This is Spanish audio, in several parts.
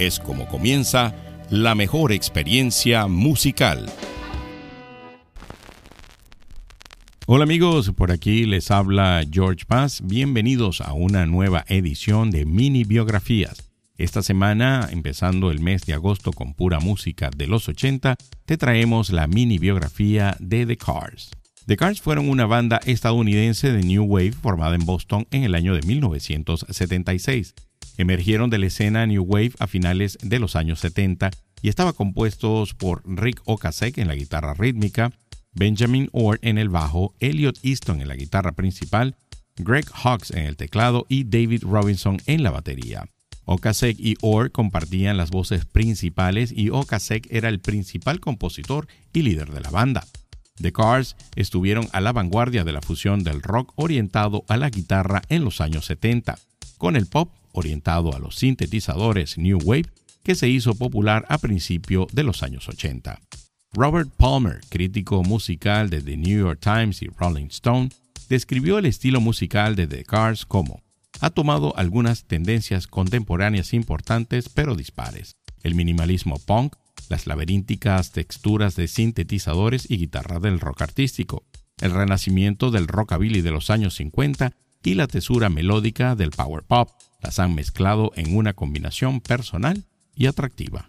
es como comienza la mejor experiencia musical. Hola amigos, por aquí les habla George Paz. Bienvenidos a una nueva edición de Mini Biografías. Esta semana, empezando el mes de agosto con pura música de los 80, te traemos la mini biografía de The Cars. The Cars fueron una banda estadounidense de New Wave formada en Boston en el año de 1976. Emergieron de la escena New Wave a finales de los años 70 y estaba compuestos por Rick Ocasek en la guitarra rítmica, Benjamin Orr en el bajo, Elliot Easton en la guitarra principal, Greg Hawkes en el teclado y David Robinson en la batería. Ocasek y Orr compartían las voces principales y Ocasek era el principal compositor y líder de la banda. The Cars estuvieron a la vanguardia de la fusión del rock orientado a la guitarra en los años 70, con el pop orientado a los sintetizadores New Wave que se hizo popular a principios de los años 80. Robert Palmer, crítico musical de The New York Times y Rolling Stone, describió el estilo musical de The Cars como ha tomado algunas tendencias contemporáneas importantes pero dispares. El minimalismo punk, las laberínticas texturas de sintetizadores y guitarra del rock artístico, el renacimiento del rockabilly de los años 50 y la tesura melódica del power pop, las han mezclado en una combinación personal y atractiva.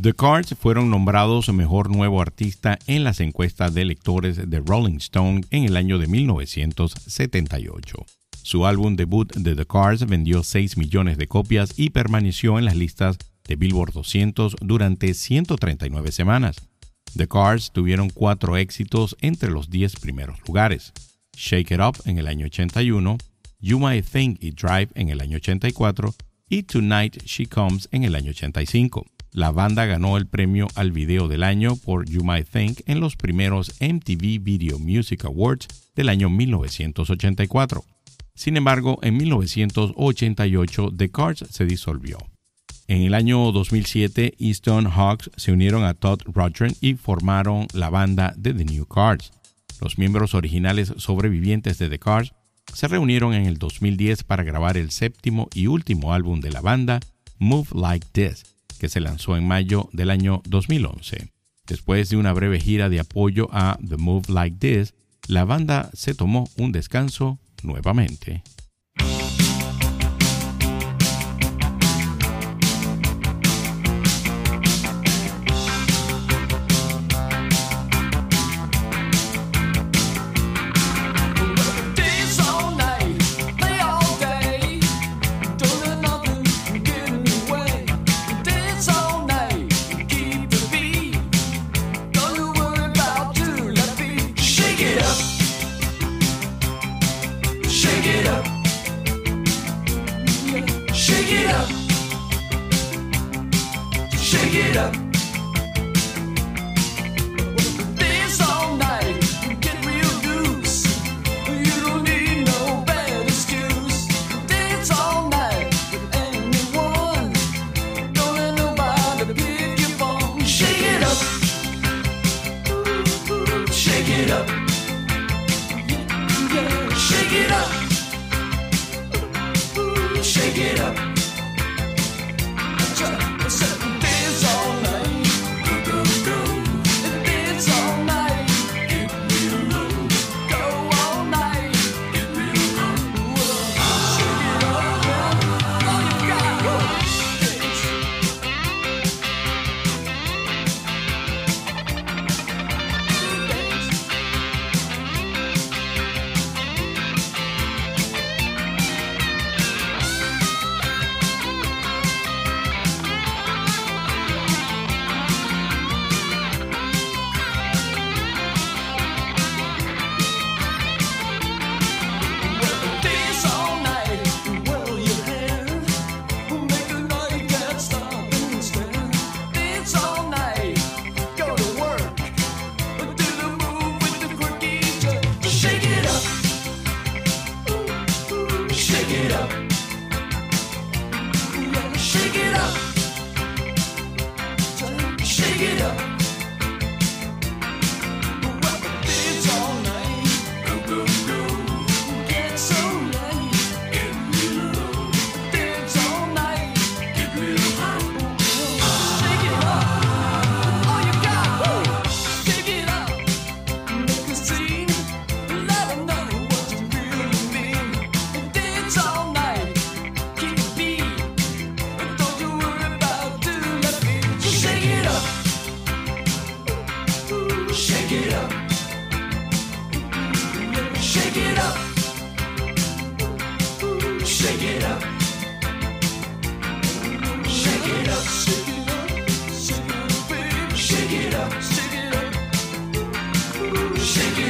The Cards fueron nombrados mejor nuevo artista en las encuestas de lectores de Rolling Stone en el año de 1978. Su álbum debut de The Cards vendió 6 millones de copias y permaneció en las listas de Billboard 200 durante 139 semanas. The Cards tuvieron cuatro éxitos entre los 10 primeros lugares. Shake It Up en el año 81, You Might Think It Drive en el año 84 y Tonight She Comes en el año 85. La banda ganó el premio al video del año por You Might Think en los primeros MTV Video Music Awards del año 1984. Sin embargo, en 1988 The Cards se disolvió. En el año 2007, Easton Hawks se unieron a Todd Rogers y formaron la banda de The New Cards. Los miembros originales sobrevivientes de The Cards se reunieron en el 2010 para grabar el séptimo y último álbum de la banda, Move Like This, que se lanzó en mayo del año 2011. Después de una breve gira de apoyo a The Move Like This, la banda se tomó un descanso nuevamente. Shake it up, shake it up. Shake it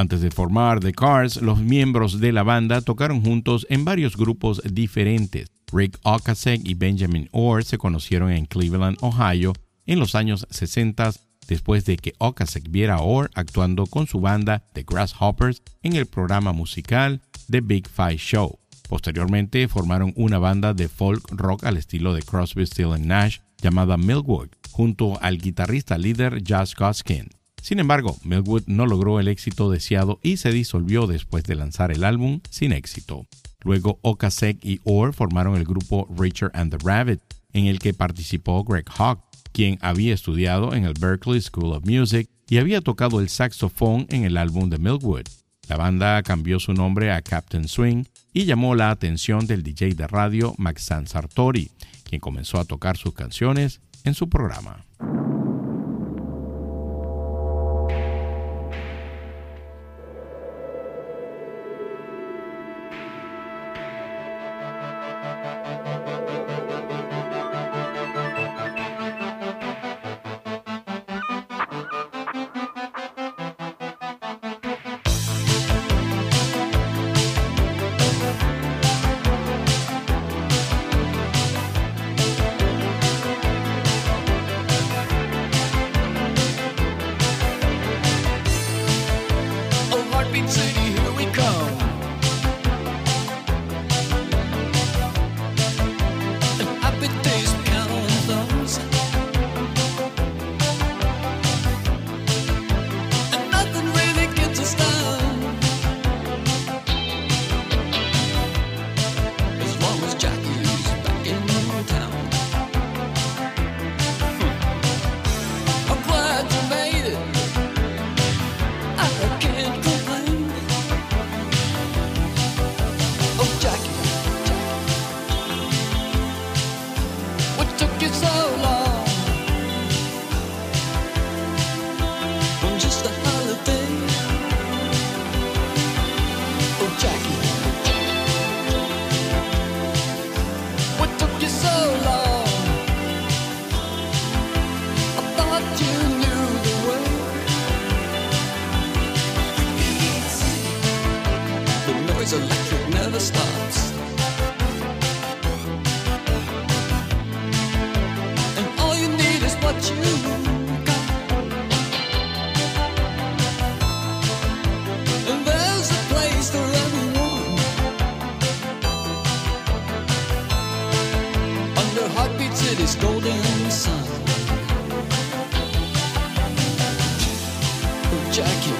Antes de formar The Cars, los miembros de la banda tocaron juntos en varios grupos diferentes. Rick Ocasek y Benjamin Orr se conocieron en Cleveland, Ohio, en los años 60 después de que Ocasek viera a Orr actuando con su banda The Grasshoppers en el programa musical The Big Five Show. Posteriormente formaron una banda de folk rock al estilo de Crosby, Still Nash llamada Milkwood, junto al guitarrista líder Josh Goskin. Sin embargo, Milkwood no logró el éxito deseado y se disolvió después de lanzar el álbum sin éxito. Luego Okasek y Orr formaron el grupo Richard and the Rabbit, en el que participó Greg Hawk, quien había estudiado en el Berklee School of Music y había tocado el saxofón en el álbum de Milkwood. La banda cambió su nombre a Captain Swing y llamó la atención del DJ de radio Maxan Sartori, quien comenzó a tocar sus canciones en su programa. Just a holiday. Oh.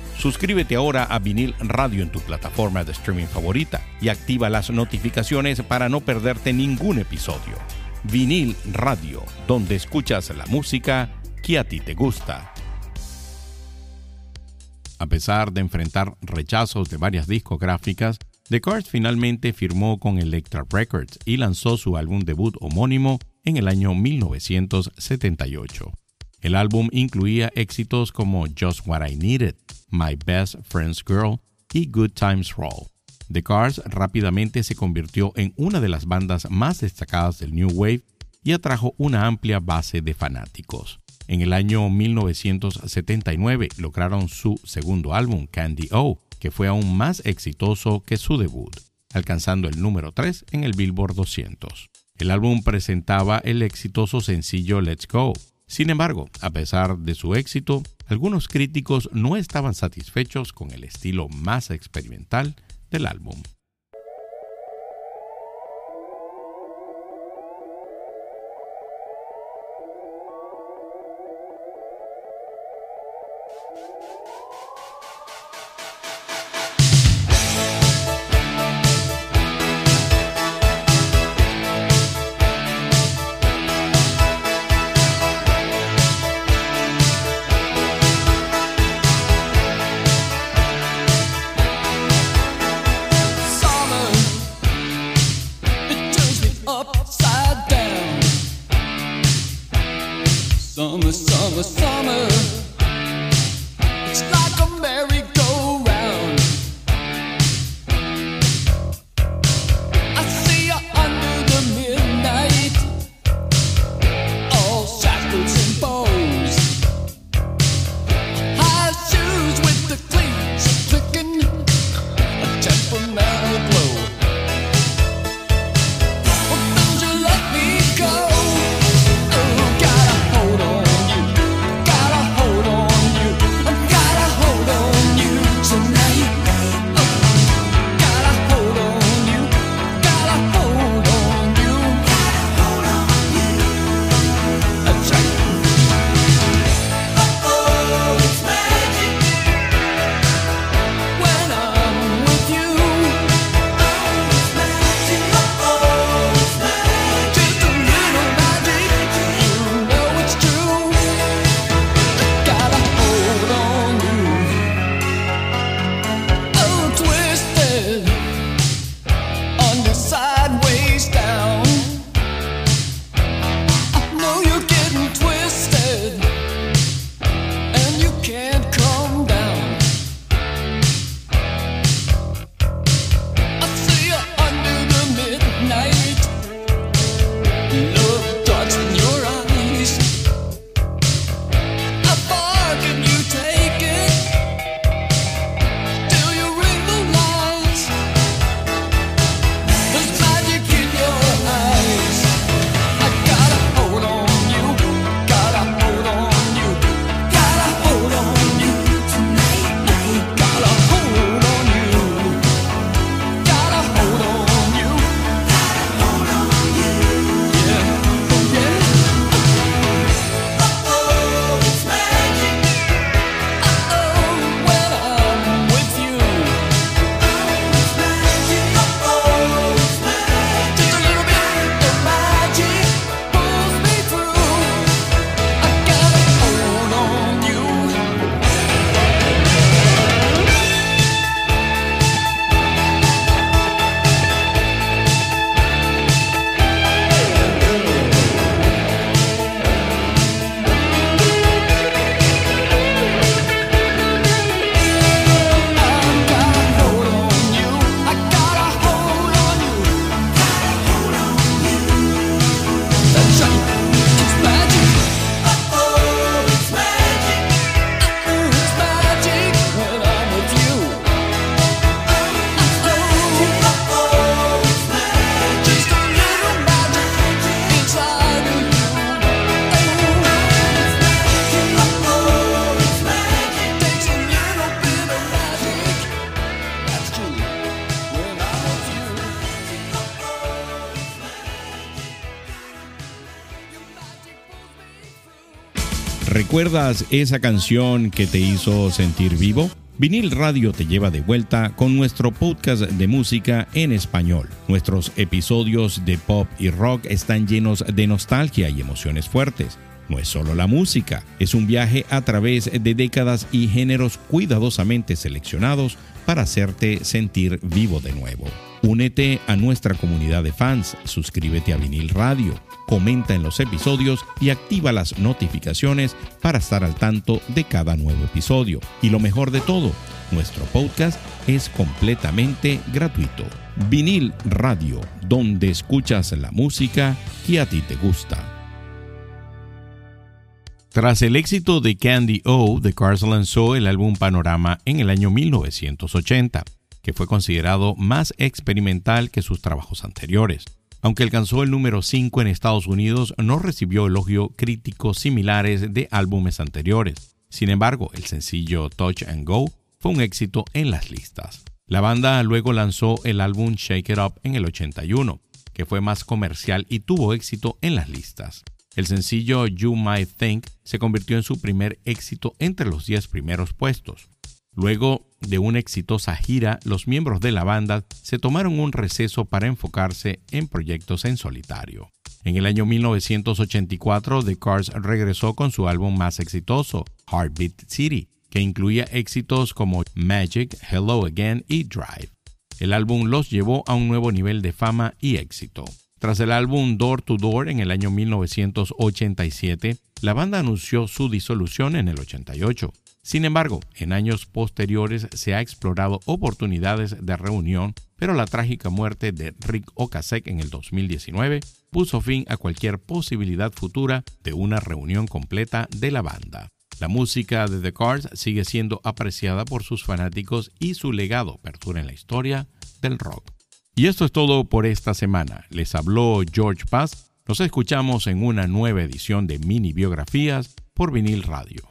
Suscríbete ahora a Vinil Radio en tu plataforma de streaming favorita y activa las notificaciones para no perderte ningún episodio. Vinil Radio, donde escuchas la música que a ti te gusta. A pesar de enfrentar rechazos de varias discográficas, The Cars finalmente firmó con Elektra Records y lanzó su álbum debut homónimo en el año 1978. El álbum incluía éxitos como Just What I Needed, My Best Friend's Girl y Good Times Roll. The Cars rápidamente se convirtió en una de las bandas más destacadas del New Wave y atrajo una amplia base de fanáticos. En el año 1979 lograron su segundo álbum, Candy O, que fue aún más exitoso que su debut, alcanzando el número 3 en el Billboard 200. El álbum presentaba el exitoso sencillo Let's Go, sin embargo, a pesar de su éxito, algunos críticos no estaban satisfechos con el estilo más experimental del álbum. ¿Recuerdas esa canción que te hizo sentir vivo? Vinil Radio te lleva de vuelta con nuestro podcast de música en español. Nuestros episodios de pop y rock están llenos de nostalgia y emociones fuertes. No es solo la música, es un viaje a través de décadas y géneros cuidadosamente seleccionados para hacerte sentir vivo de nuevo. Únete a nuestra comunidad de fans, suscríbete a Vinil Radio, comenta en los episodios y activa las notificaciones para estar al tanto de cada nuevo episodio. Y lo mejor de todo, nuestro podcast es completamente gratuito. Vinil Radio, donde escuchas la música que a ti te gusta. Tras el éxito de Candy O, The Cars lanzó el álbum Panorama en el año 1980 que fue considerado más experimental que sus trabajos anteriores. Aunque alcanzó el número 5 en Estados Unidos, no recibió elogio críticos similares de álbumes anteriores. Sin embargo, el sencillo Touch and Go fue un éxito en las listas. La banda luego lanzó el álbum Shake It Up en el 81, que fue más comercial y tuvo éxito en las listas. El sencillo You Might Think se convirtió en su primer éxito entre los 10 primeros puestos. Luego de una exitosa gira, los miembros de la banda se tomaron un receso para enfocarse en proyectos en solitario. En el año 1984, The Cars regresó con su álbum más exitoso, Heartbeat City, que incluía éxitos como Magic, Hello Again y Drive. El álbum los llevó a un nuevo nivel de fama y éxito. Tras el álbum Door to Door en el año 1987, la banda anunció su disolución en el 88. Sin embargo, en años posteriores se ha explorado oportunidades de reunión, pero la trágica muerte de Rick Ocasek en el 2019 puso fin a cualquier posibilidad futura de una reunión completa de la banda. La música de The Cars sigue siendo apreciada por sus fanáticos y su legado perdura en la historia del rock. Y esto es todo por esta semana. Les habló George Paz. Nos escuchamos en una nueva edición de Mini Biografías por Vinil Radio.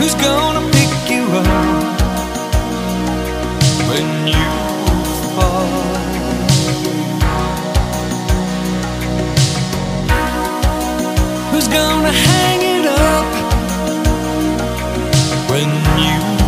Who's gonna pick you up when you fall? Who's gonna hang it up when you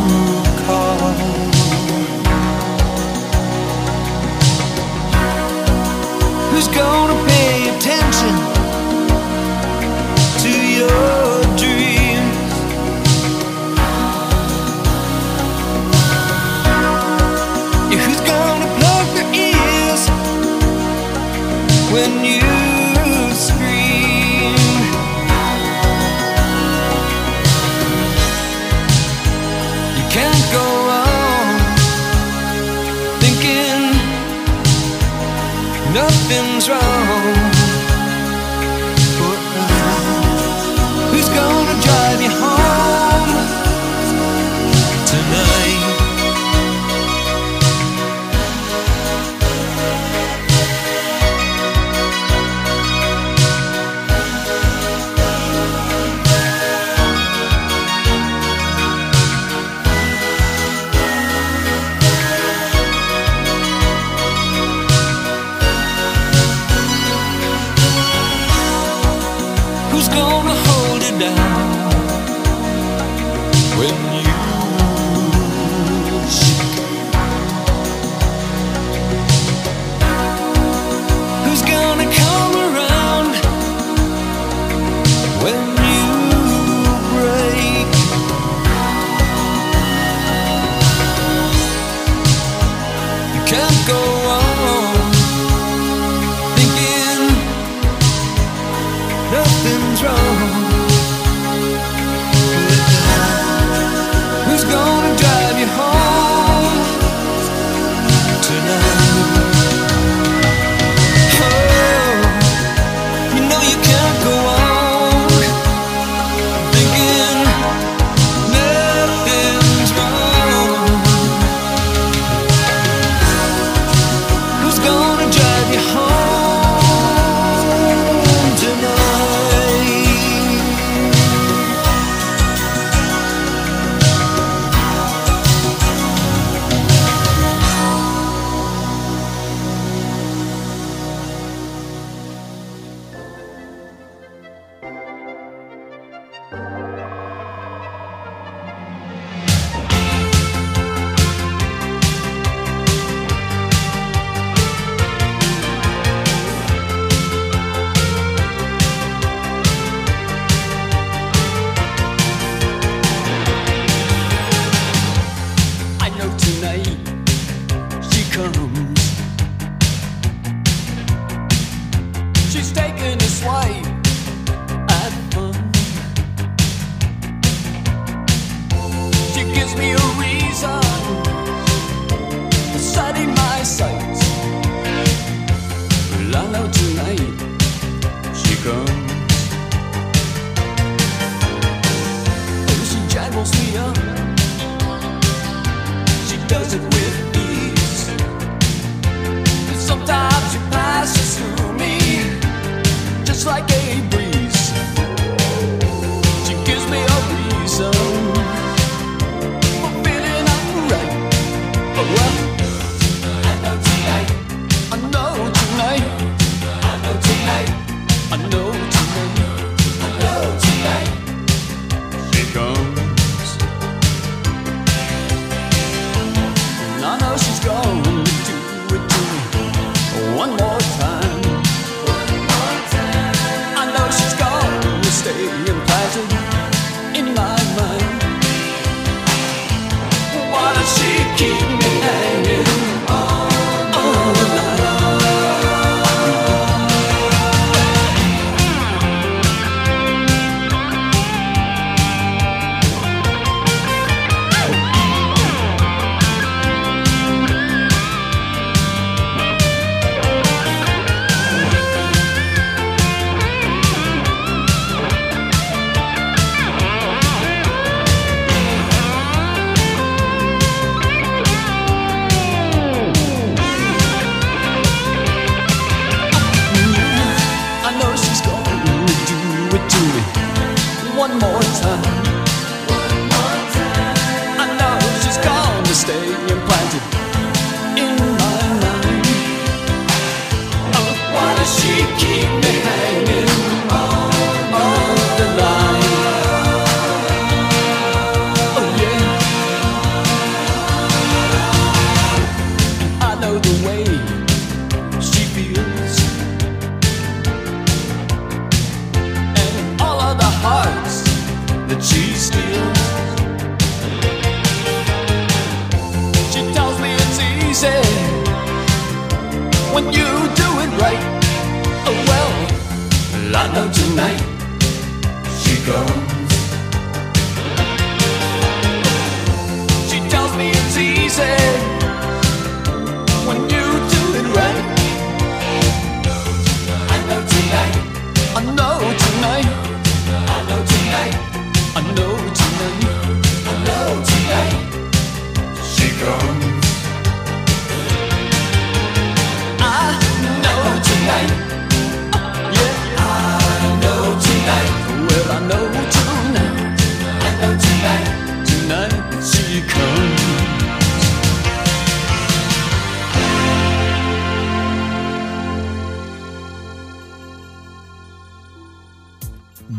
come